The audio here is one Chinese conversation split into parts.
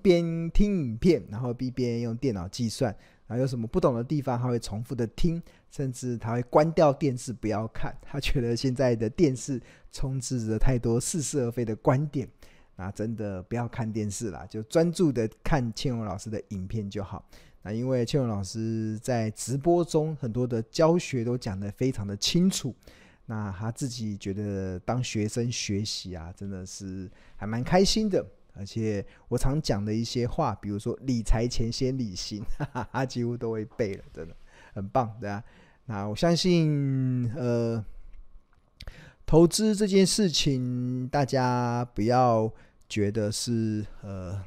边听影片，然后一边用电脑计算，然后有什么不懂的地方，他会重复的听，甚至他会关掉电视不要看。他觉得现在的电视充斥着太多似是而非的观点，那真的不要看电视啦，就专注的看庆荣老师的影片就好。那因为庆荣老师在直播中很多的教学都讲得非常的清楚，那他自己觉得当学生学习啊，真的是还蛮开心的。而且我常讲的一些话，比如说理财前先理心，哈哈，他几乎都会背了，真的很棒，对啊。那我相信，呃，投资这件事情，大家不要觉得是呃。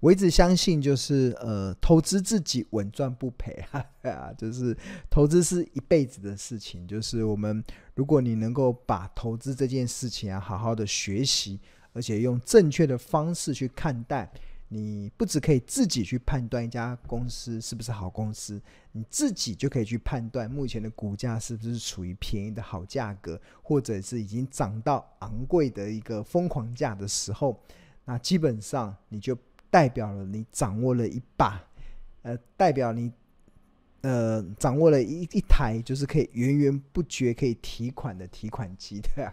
我一直相信，就是呃，投资自己稳赚不赔啊，就是投资是一辈子的事情。就是我们，如果你能够把投资这件事情啊，好好的学习，而且用正确的方式去看待，你不只可以自己去判断一家公司是不是好公司，你自己就可以去判断目前的股价是不是处于便宜的好价格，或者是已经涨到昂贵的一个疯狂价的时候，那基本上你就。代表了你掌握了一把，呃，代表你，呃，掌握了一一台就是可以源源不绝可以提款的提款机，对啊。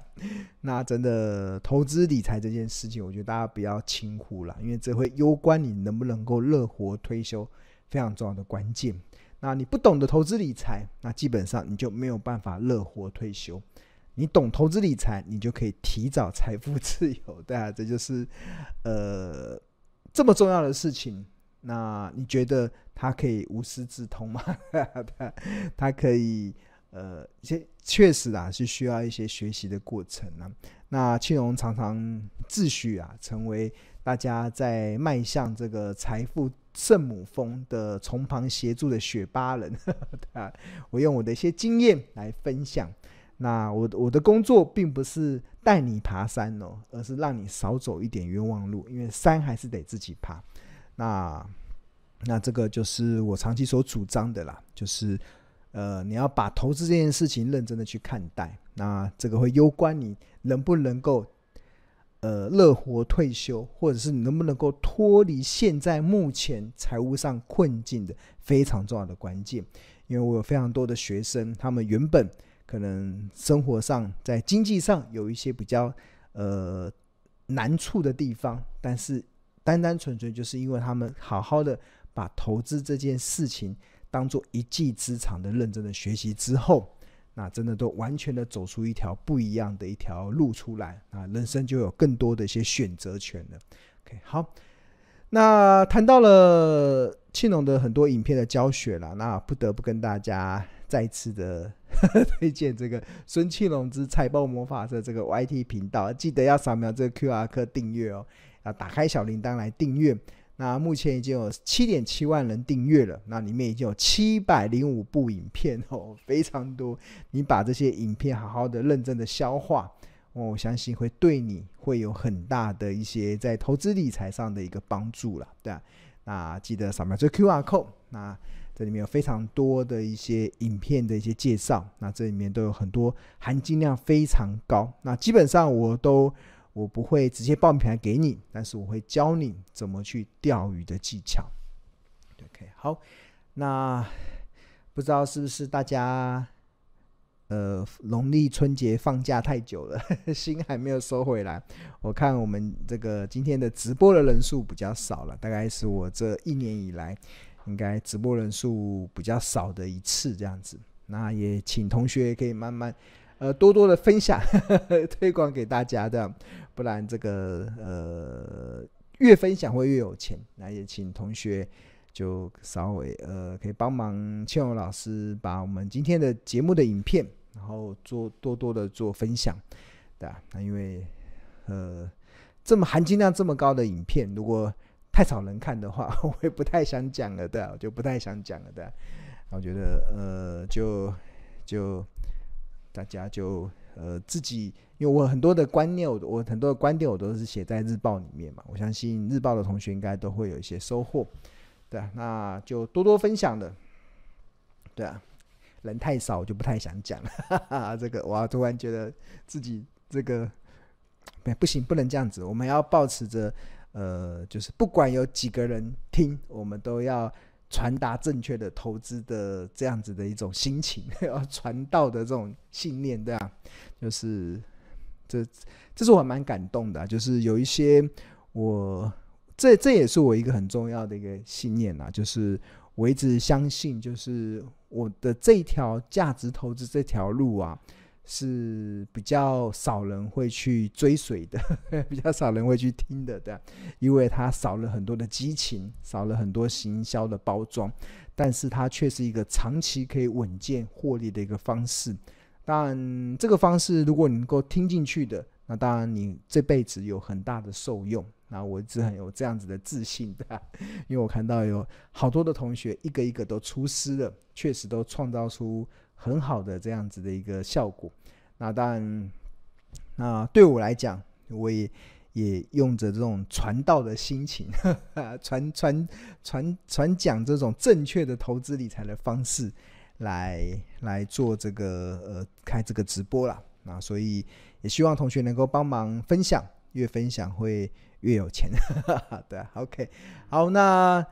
那真的投资理财这件事情，我觉得大家不要轻忽了，因为这会攸关你能不能够乐活退休非常重要的关键。那你不懂得投资理财，那基本上你就没有办法乐活退休。你懂投资理财，你就可以提早财富自由，对啊，这就是，呃。这么重要的事情，那你觉得他可以无师自通吗？他可以呃，确确实啊，是需要一些学习的过程啊。那庆荣常常自诩啊，成为大家在迈向这个财富圣母峰的从旁协助的雪巴人。我用我的一些经验来分享。那我我的工作并不是带你爬山哦，而是让你少走一点冤枉路，因为山还是得自己爬。那那这个就是我长期所主张的啦，就是呃，你要把投资这件事情认真的去看待。那这个会攸关你能不能够呃乐活退休，或者是你能不能够脱离现在目前财务上困境的非常重要的关键。因为我有非常多的学生，他们原本。可能生活上在经济上有一些比较呃难处的地方，但是单单纯粹就是因为他们好好的把投资这件事情当做一技之长的认真的学习之后，那真的都完全的走出一条不一样的一条路出来啊，人生就有更多的一些选择权了。OK，好，那谈到了庆龙的很多影片的教学了，那不得不跟大家再次的。推荐这个孙庆龙之财报魔法社这个 YT 频道，记得要扫描这个 QR code 订阅哦，要打开小铃铛来订阅。那目前已经有七点七万人订阅了，那里面已经有七百零五部影片哦，非常多。你把这些影片好好的、认真的消化，我相信会对你会有很大的一些在投资理财上的一个帮助了，对啊。那记得扫描这 QR code，那。这里面有非常多的一些影片的一些介绍，那这里面都有很多含金量非常高。那基本上我都我不会直接报名牌给你，但是我会教你怎么去钓鱼的技巧。OK，好，那不知道是不是大家呃农历春节放假太久了，心还没有收回来？我看我们这个今天的直播的人数比较少了，大概是我这一年以来。应该直播人数比较少的一次这样子，那也请同学可以慢慢，呃，多多的分享 推广给大家这样，不然这个呃越分享会越有钱。那也请同学就稍微呃可以帮忙庆荣老师把我们今天的节目的影片，然后做多多的做分享，对啊，那因为呃这么含金量这么高的影片，如果太少人看的话，我也不太想讲了，对，我就不太想讲了，对。我觉得，呃，就就大家就呃自己，因为我很多的观念，我我很多的观点，我都是写在日报里面嘛。我相信日报的同学应该都会有一些收获，对啊。那就多多分享的，对啊。人太少，我就不太想讲了。哈哈，这个我突然觉得自己这个不不行，不能这样子，我们要保持着。呃，就是不管有几个人听，我们都要传达正确的投资的这样子的一种心情，要传道的这种信念，对啊，就是这这是我蛮感动的，就是有一些我这这也是我一个很重要的一个信念啊，就是我一直相信，就是我的这条价值投资这条路啊。是比较少人会去追随的，比较少人会去听的，对，因为它少了很多的激情，少了很多行销的包装，但是它却是一个长期可以稳健获利的一个方式。当然，这个方式如果你能够听进去的，那当然你这辈子有很大的受用。那我一直很有这样子的自信的，因为我看到有好多的同学一个一个都出师了，确实都创造出。很好的这样子的一个效果，那当然，那对我来讲，我也也用着这种传道的心情，传传传传讲这种正确的投资理财的方式来来做这个呃开这个直播啦。那所以也希望同学能够帮忙分享，越分享会越有钱。对，OK，好，那。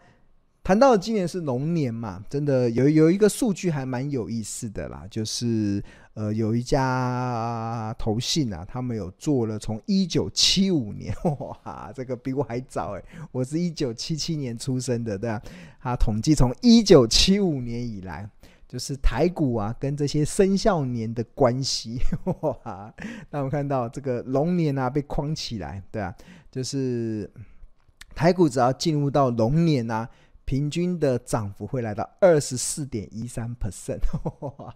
谈到今年是龙年嘛，真的有有一个数据还蛮有意思的啦，就是呃有一家投信啊，他们有做了从一九七五年，哇，这个比我还早诶，我是一九七七年出生的，对啊？他统计从一九七五年以来，就是台股啊跟这些生肖年的关系，哇，那我们看到这个龙年啊被框起来，对啊，就是台股只要进入到龙年啊。平均的涨幅会来到二十四点一三 percent，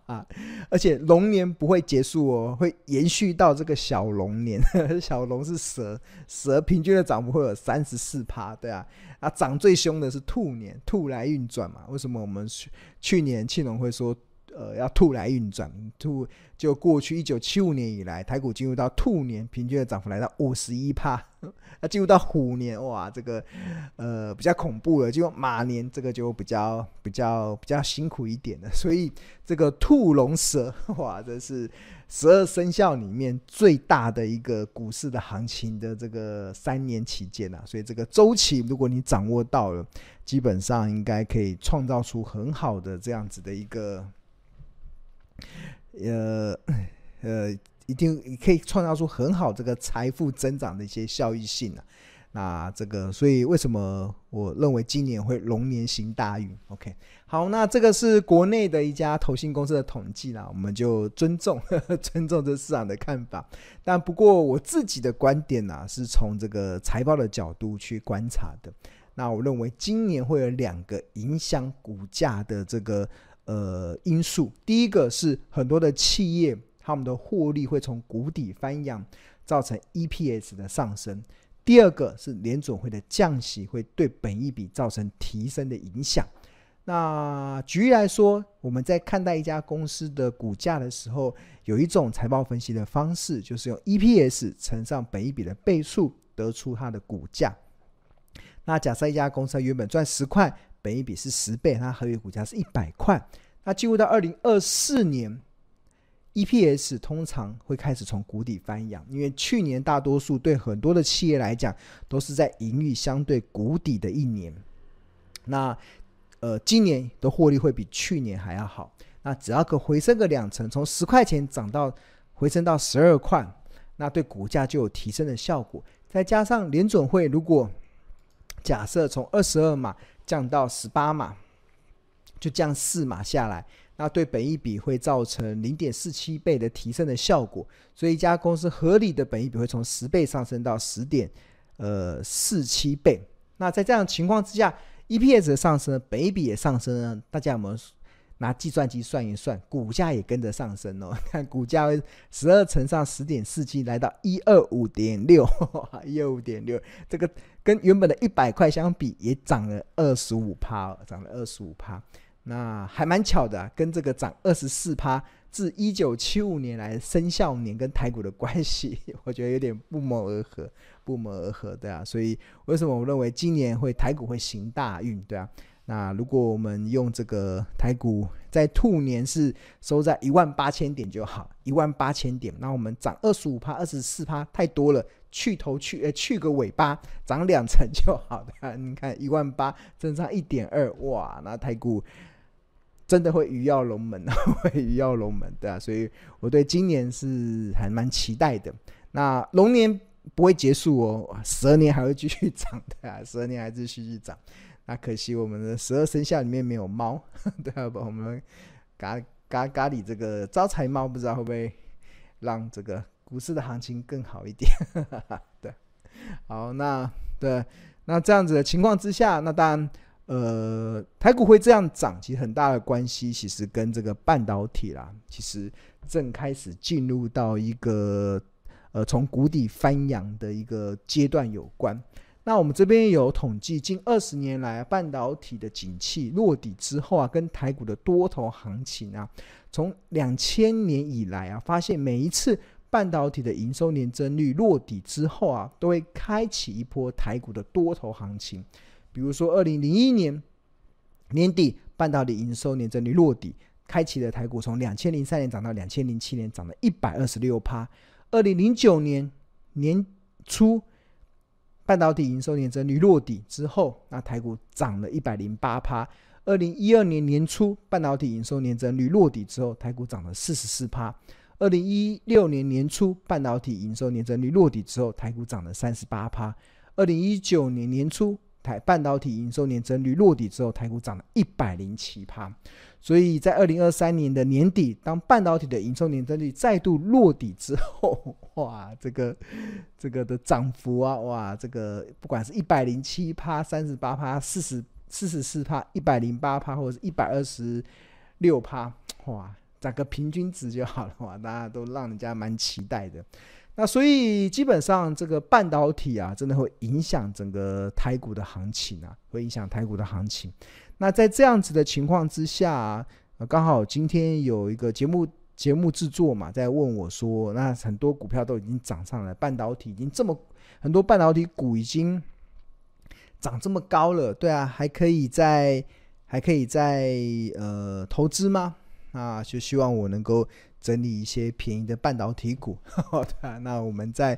而且龙年不会结束哦，会延续到这个小龙年。小龙是蛇，蛇平均的涨幅会有三十四趴，对啊，啊涨最凶的是兔年，兔来运转嘛。为什么我们去去年庆龙会说？呃，要兔来运转，兔就过去一九七五年以来，台股进入到兔年，平均的涨幅来到五十一趴。那进入到虎年，哇，这个呃比较恐怖了。进入马年，这个就比较比较比较辛苦一点了。所以这个兔龙蛇，哇，这是十二生肖里面最大的一个股市的行情的这个三年期间啊。所以这个周期，如果你掌握到了，基本上应该可以创造出很好的这样子的一个。呃 呃，一定可以创造出很好这个财富增长的一些效益性啊。那这个，所以为什么我认为今年会龙年行大运？OK，好，那这个是国内的一家投信公司的统计啦，我们就尊重 尊重这市场的看法。但不过我自己的观点呢、是从这个财报的角度去观察的。那我认为今年会有两个影响股价的这个。呃，因素第一个是很多的企业，他们的获利会从谷底翻扬，造成 EPS 的上升。第二个是联准会的降息会对本益比造成提升的影响。那举例来说，我们在看待一家公司的股价的时候，有一种财报分析的方式，就是用 EPS 乘上本益比的倍数，得出它的股价。那假设一家公司原本赚十块。本一比是十倍，它合约股价是一百块。那进入到二零二四年，EPS 通常会开始从谷底翻扬，因为去年大多数对很多的企业来讲都是在盈余相对谷底的一年。那呃，今年的获利会比去年还要好。那只要可回升个两成，从十块钱涨到回升到十二块，那对股价就有提升的效果。再加上联准会如果假设从二十二码。降到十八码，就降四码下来，那对本一比会造成零点四七倍的提升的效果，所以一家公司合理的本一比会从十倍上升到十点呃四七倍。那在这样情况之下，EPS 的上升，本一比也上升了，大家有没有？拿计算机算一算，股价也跟着上升哦。看股价十二乘上十点四七，来到一二五点六，一二五点六，这个跟原本的一百块相比，也涨了二十五趴，涨了二十五趴。那还蛮巧的啊，跟这个涨二十四趴，自一九七五年来生肖年跟台股的关系，我觉得有点不谋而合，不谋而合，对啊。所以为什么我认为今年会台股会行大运，对啊？那如果我们用这个台股在兔年是收在一万八千点就好，一万八千点，那我们涨二十五趴、二十四趴太多了，去头去呃去个尾巴，涨两成就好的。你看一万八，增长一点二，哇，那台股真的会鱼跃龙门，会鱼跃龙门，对啊，所以我对今年是还蛮期待的。那龙年不会结束哦，蛇年还会继续涨的啊，蛇年还是继续涨。那可惜我们的十二生肖里面没有猫，对啊，我们咖咖咖喱这个招财猫，不知道会不会让这个股市的行情更好一点？对，好，那对，那这样子的情况之下，那当然，呃，台股会这样涨，其实很大的关系，其实跟这个半导体啦，其实正开始进入到一个呃从谷底翻扬的一个阶段有关。那我们这边有统计，近二十年来半导体的景气落底之后啊，跟台股的多头行情啊，从两千年以来啊，发现每一次半导体的营收年增率落底之后啊，都会开启一波台股的多头行情。比如说二零零一年年底，半导体营收年增率落底，开启了台股从两千零三年涨到两千零七年，涨了一百二十六趴。二零零九年年初。半导体营收年增率落底之后，那台股涨了一百零八趴。二零一二年年初，半导体营收年增率落底之后，台股涨了四十四趴。二零一六年年初，半导体营收年增率落底之后，台股涨了三十八趴。二零一九年年初，台半导体营收年增率落底之后，台股涨了一百零七趴。所以在二零二三年的年底，当半导体的营收年增率再度落底之后，哇，这个这个的涨幅啊，哇，这个不管是一百零七趴、三十八趴、四十四十四趴、一百零八趴，或者是一百二十六趴，哇，涨个平均值就好了，哇，大家都让人家蛮期待的。那所以基本上这个半导体啊，真的会影响整个台股的行情啊，会影响台股的行情。那在这样子的情况之下，刚好今天有一个节目节目制作嘛，在问我说，那很多股票都已经涨上来，半导体已经这么很多半导体股已经涨这么高了，对啊，还可以再还可以再呃投资吗？那就希望我能够整理一些便宜的半导体股，对啊，那我们在。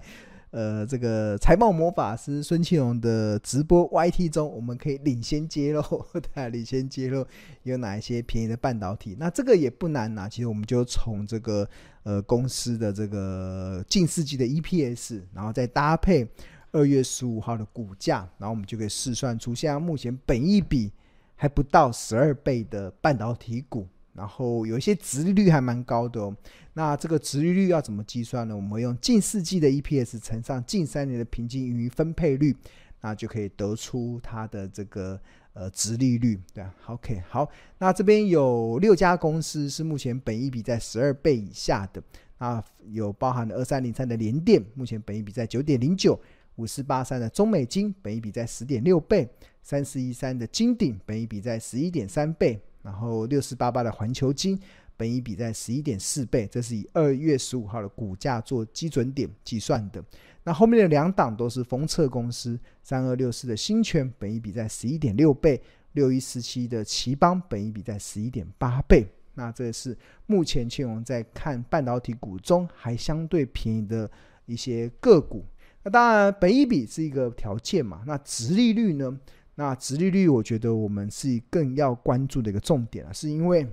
呃，这个财报魔法师孙庆龙的直播 YT 中，我们可以领先揭露，对，领先揭露有哪一些便宜的半导体。那这个也不难呐，其实我们就从这个呃公司的这个近四季的 EPS，然后再搭配二月十五号的股价，然后我们就可以试算出现在目前本一比还不到十二倍的半导体股。然后有一些值率还蛮高的哦，那这个殖利率要怎么计算呢？我们用近四季的 EPS 乘上近三年的平均盈余分配率，那就可以得出它的这个呃值利率，对啊，OK，好，那这边有六家公司是目前本益比在十二倍以下的，啊，有包含了二三零三的联电，目前本益比在九点零九，五四八三的中美金，本益比在十点六倍，三四一三的金鼎，本益比在十一点三倍。然后六四八八的环球金，本益比在十一点四倍，这是以二月十五号的股价做基准点计算的。那后面的两档都是封测公司，三二六四的新诠，本益比在十一点六倍；六一四七的頎邦，本益比在十一点八倍。那这是目前庆荣在看半导体股中还相对便宜的一些个股。那当然，本益比是一个条件嘛，那殖利率呢？那殖利率，我觉得我们是更要关注的一个重点啊，是因为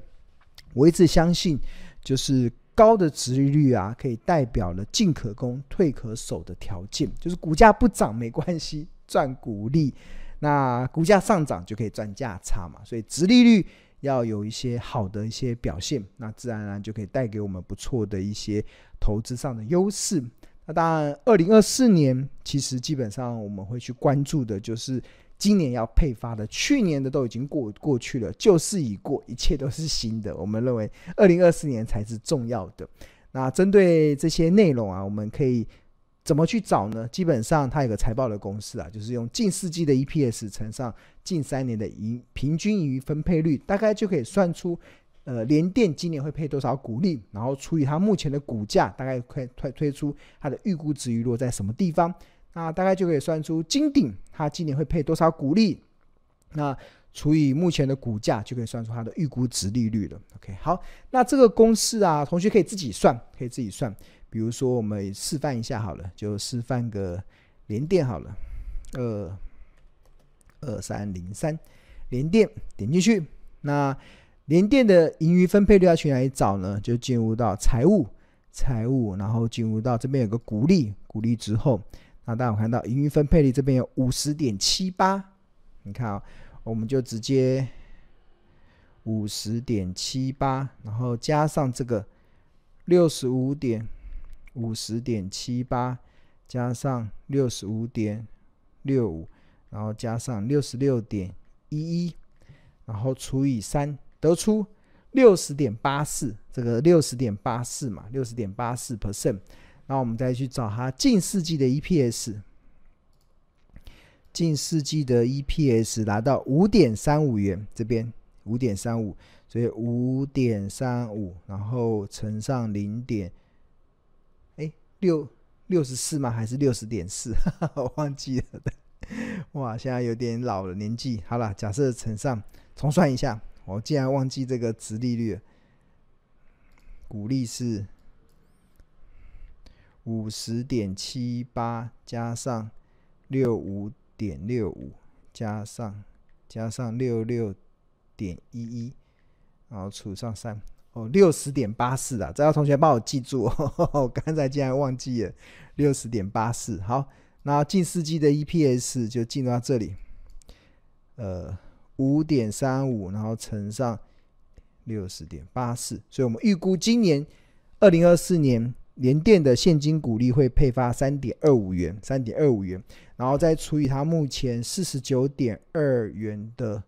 我一直相信，就是高的殖利率啊，可以代表了进可攻、退可守的条件，就是股价不涨没关系，赚股利；那股价上涨就可以赚价差嘛。所以殖利率要有一些好的一些表现，那自然而然就可以带给我们不错的一些投资上的优势。那当然，二零二四年其实基本上我们会去关注的就是。今年要配发的，去年的都已经过过去了，旧事已过，一切都是新的。我们认为，二零二四年才是重要的。那针对这些内容啊，我们可以怎么去找呢？基本上，它有个财报的公式啊，就是用近四季的 EPS 乘上近三年的盈平均盈余分配率，大概就可以算出，呃，联电今年会配多少股利，然后除以它目前的股价，大概可以推推出它的预估值余落在什么地方。那大概就可以算出金鼎它今年会配多少股利，那除以目前的股价，就可以算出它的预估值利率了。OK，好，那这个公式啊，同学可以自己算，可以自己算。比如说，我们示范一下好了，就示范个联电好了，二二三零三，联电点进去，那联电的盈余分配率要去哪里找呢？就进入到财务，财务，然后进入到这边有个股利，股利之后，那大家有看到盈余分配率这边有五十点七八，你看啊，我们就直接五十点七八，然后加上这个六十五点五十点七八，加上六十五点六五，然后加上六十六点一一，然后除以三。得出六十点八四，这个六十点八四嘛，六十点八四 percent。然后我们再去找它近世纪的 EPS，近世纪的 EPS 达到五点三五元，这边五点三五，所以五点三五，然后乘上零点，哎，六六十四吗？还是六十点四？我忘记了。哇，现在有点老了年纪。好了，假设乘上，重算一下。我竟然忘记这个殖利率了，股利是五十点七八加上六五点六五加上加上六六点一一，然后除上三，哦，六十点八四啊！这要同学帮我记住哦，我刚才竟然忘记了六十点八四。好，那近四季的 EPS 就进入到这里，呃。五点三五，然后乘上六十点八四，所以我们预估今年二零二四年联电的现金股利会配发三点二五元，三点二五元，然后再除以它目前四十九点二元的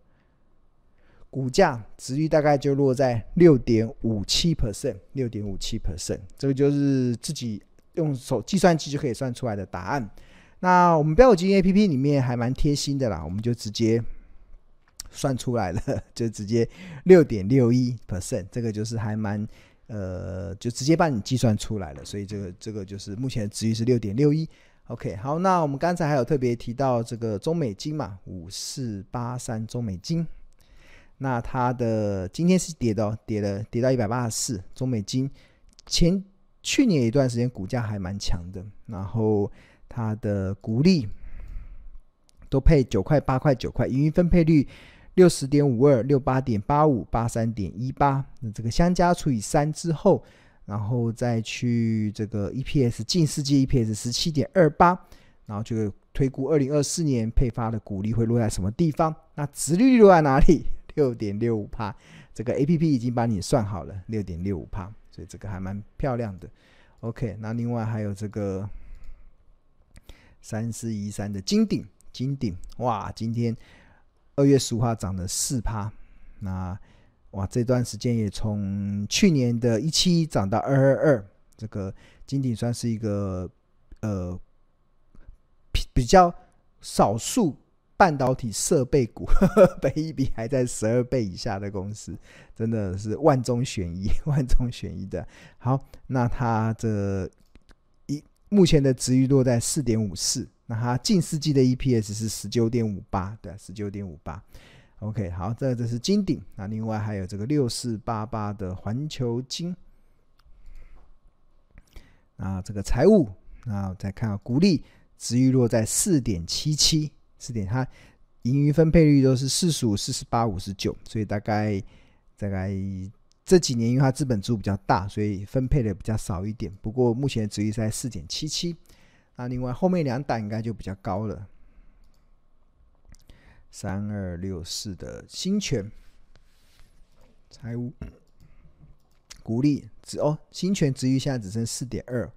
股价，殖率大概就落在六点五七 percent，六点五七 percent，这个就是自己用手计算机就可以算出来的答案。那我们标股基金 APP 里面还蛮贴心的啦，我们就直接。算出来了，就直接六点六一 percent，这个就是还蛮呃，就直接帮你计算出来了，所以这个这个就是目前的值域是六点六一。OK，好，那我们刚才还有特别提到这个中美金嘛，五四八三中美金，那它的今天是跌的，跌了跌到一百八十四。中美金前去年一段时间股价还蛮强的，然后它的股利都配九块八块九块，盈余分配率。六十点五二、六八点八五、八三点一八，那这个相加除以三之后，然后再去这个 EPS 近世界 EPS 十七点二八，然后就推估二零二四年配发的股利会落在什么地方？那殖利率落在哪里？六点六五趴，这个 APP 已经帮你算好了，六点六五趴，所以这个还蛮漂亮的。OK，那另外还有这个三四一三的金鼎，金鼎，哇，今天。二月十五号涨了四趴，那哇，这段时间也从去年的一七涨到二二二，这个金鼎算是一个呃比比较少数半导体设备股，本益比还在十二倍以下的公司，真的是万中选一，万中选一的。好，那它这一目前的值域落在四点五四。那它近四季的 EPS 是十九点五八，对，十九点五八。OK，好，这这是金鼎。那另外还有这个六四八八的环球金。啊，这个财务，那再看啊股利，值域落在四点七七，四点，它盈余分配率都是四十五、四十八、五十九，所以大概大概这几年因为它资本支出比较大，所以分配的比较少一点。不过目前的殖余在四点七七。那另外后面两档应该就比较高了，三二六四的新权财务股利只哦，新权殖余现在只剩四点二，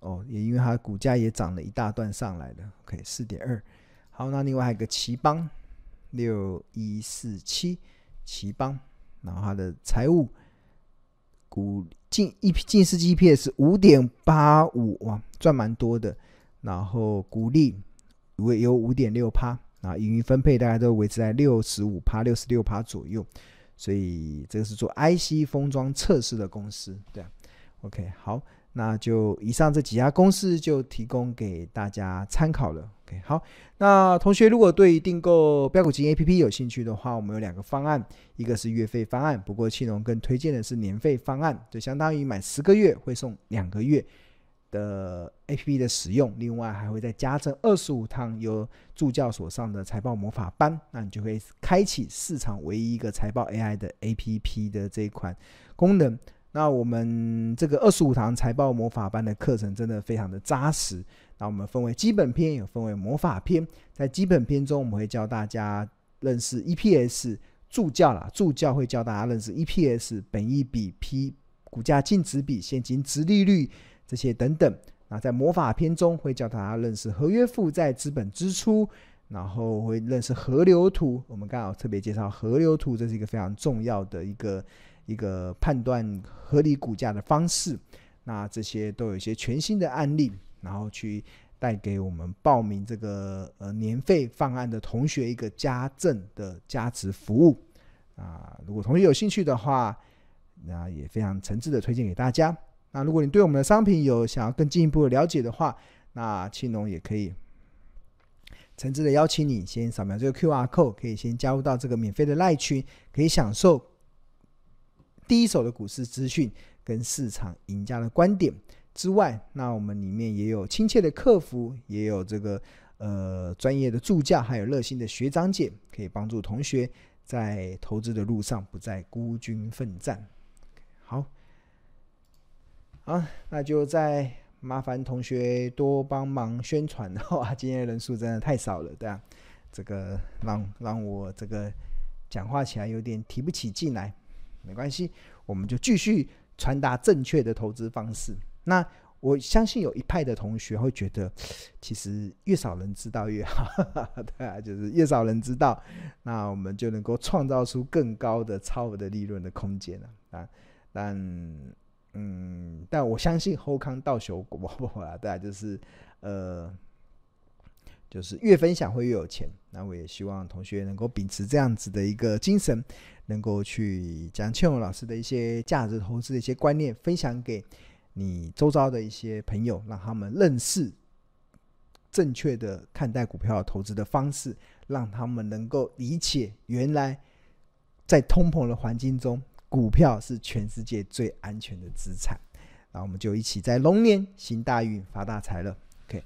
哦，也因为它股价也涨了一大段上来了，OK，四点二。好，那另外还有个奇邦六一四七奇邦，然后它的财务。股近一近四季 EPS 五点八五哇，赚蛮多的。然后股利为有五点六趴，啊，盈余分配大概都维持在六十五趴、六十六趴左右。所以这个是做 IC 封装测试的公司，对。OK，好，那就以上这几家公司就提供给大家参考了。OK，好，那同学如果对订购标股基金 APP 有兴趣的话，我们有两个方案，一个是月费方案，不过庆隆更推荐的是年费方案，就相当于买十个月会送两个月的 APP 的使用，另外还会再加赠二十五堂由助教所上的财报魔法班，那你就会开启市场唯一一个财报 AI 的 APP 的这一款功能。那我们这个二十五堂财报魔法班的课程真的非常的扎实。那我们分为基本篇，也分为魔法篇。在基本篇中，我们会教大家认识 EPS 助教啦，助教会教大家认识 EPS 本益比、P 股价净值比、现金殖利率这些等等。那在魔法篇中，会教大家认识合约负债、资本支出，然后会认识河流图。我们刚好特别介绍河流图，这是一个非常重要的一个。一个判断合理股价的方式，那这些都有一些全新的案例，然后去带给我们报名这个呃年费方案的同学一个加赠的价值服务啊。如果同学有兴趣的话，那也非常诚挚的推荐给大家。那如果你对我们的商品有想要更进一步的了解的话，那青龙也可以诚挚的邀请你先扫描这个 QR code，可以先加入到这个免费的赖群，可以享受。第一手的股市资讯跟市场赢家的观点之外，那我们里面也有亲切的客服，也有这个呃专业的助教，还有热心的学长姐，可以帮助同学在投资的路上不再孤军奋战。好，好，那就再麻烦同学多帮忙宣传。的话，今天人数真的太少了，对啊，这个让让我这个讲话起来有点提不起劲来。没关系，我们就继续传达正确的投资方式。那我相信有一派的同学会觉得，其实越少人知道越好，对啊，就是越少人知道，那我们就能够创造出更高的超额的利润的空间了啊。但嗯，但我相信后康到手果啊，对啊，就是呃。就是越分享会越有钱，那我也希望同学能够秉持这样子的一个精神，能够去将庆隆老师的一些价值投资的一些观念分享给你周遭的一些朋友，让他们认识正确的看待股票投资的方式，让他们能够理解原来在通膨的环境中，股票是全世界最安全的资产。那我们就一起在龙年行大运发大财了。OK，